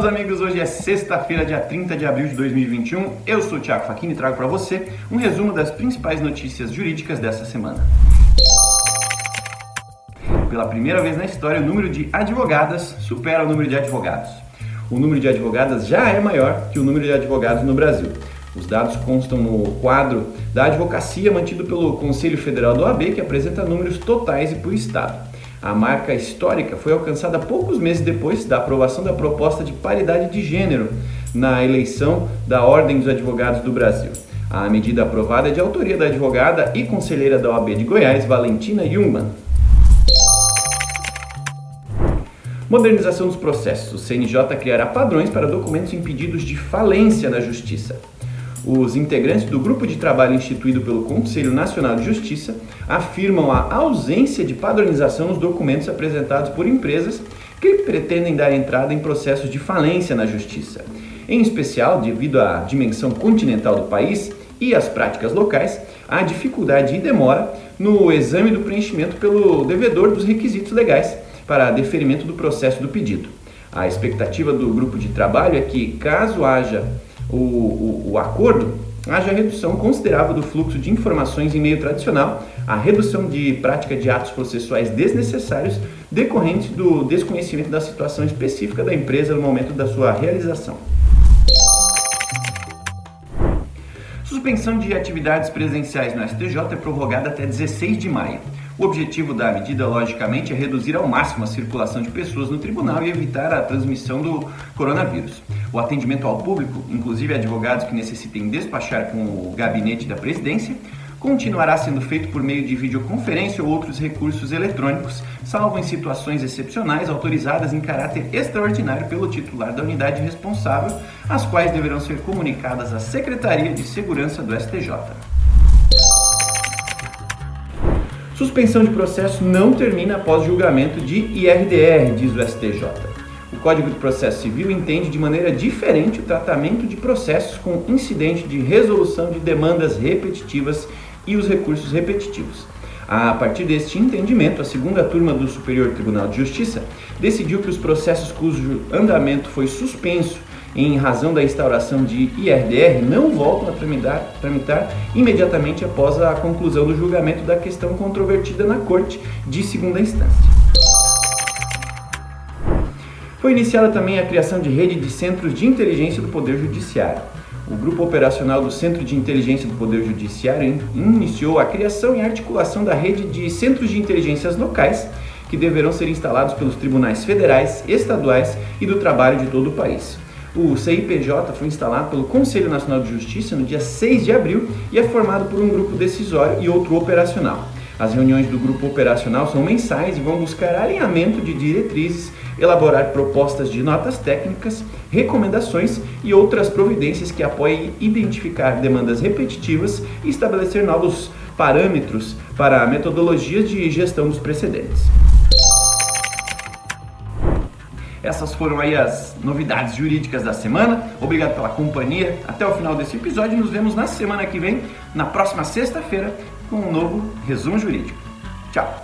meus amigos, hoje é sexta-feira, dia 30 de abril de 2021. Eu sou o Thiago Facchini e trago para você um resumo das principais notícias jurídicas dessa semana. Pela primeira vez na história, o número de advogadas supera o número de advogados. O número de advogadas já é maior que o número de advogados no Brasil. Os dados constam no quadro da advocacia mantido pelo Conselho Federal do OAB, que apresenta números totais e por estado. A marca histórica foi alcançada poucos meses depois da aprovação da proposta de paridade de gênero na eleição da Ordem dos Advogados do Brasil. A medida aprovada é de autoria da advogada e conselheira da OAB de Goiás, Valentina Jungmann. Modernização dos processos. O CNJ criará padrões para documentos impedidos de falência na Justiça. Os integrantes do grupo de trabalho instituído pelo Conselho Nacional de Justiça afirmam a ausência de padronização nos documentos apresentados por empresas que pretendem dar entrada em processos de falência na Justiça. Em especial, devido à dimensão continental do país e às práticas locais, há dificuldade e demora no exame do preenchimento pelo devedor dos requisitos legais para deferimento do processo do pedido. A expectativa do grupo de trabalho é que, caso haja o, o, o acordo, haja redução considerável do fluxo de informações em meio tradicional, a redução de prática de atos processuais desnecessários decorrentes do desconhecimento da situação específica da empresa no momento da sua realização. Suspensão de atividades presenciais no STJ é prorrogada até 16 de maio. O objetivo da medida, logicamente, é reduzir ao máximo a circulação de pessoas no tribunal e evitar a transmissão do coronavírus. O atendimento ao público, inclusive advogados que necessitem despachar com o gabinete da presidência, continuará sendo feito por meio de videoconferência ou outros recursos eletrônicos, salvo em situações excepcionais autorizadas em caráter extraordinário pelo titular da unidade responsável, as quais deverão ser comunicadas à Secretaria de Segurança do STJ. Suspensão de processo não termina após julgamento de IRDR, diz o STJ. O Código de Processo Civil entende de maneira diferente o tratamento de processos com incidente de resolução de demandas repetitivas e os recursos repetitivos. A partir deste entendimento, a segunda turma do Superior Tribunal de Justiça decidiu que os processos cujo andamento foi suspenso em razão da instauração de IRDR, não voltam a tramitar, tramitar imediatamente após a conclusão do julgamento da questão controvertida na Corte de segunda instância. Foi iniciada também a criação de rede de centros de inteligência do Poder Judiciário. O Grupo Operacional do Centro de Inteligência do Poder Judiciário iniciou a criação e articulação da rede de centros de inteligências locais que deverão ser instalados pelos tribunais federais, estaduais e do trabalho de todo o país. O CIPJ foi instalado pelo Conselho Nacional de Justiça no dia 6 de abril e é formado por um grupo decisório e outro operacional. As reuniões do grupo operacional são mensais e vão buscar alinhamento de diretrizes, elaborar propostas de notas técnicas, recomendações e outras providências que apoiem identificar demandas repetitivas e estabelecer novos parâmetros para metodologias de gestão dos precedentes. Essas foram aí as novidades jurídicas da semana. Obrigado pela companhia. Até o final desse episódio. Nos vemos na semana que vem, na próxima sexta-feira, com um novo resumo jurídico. Tchau!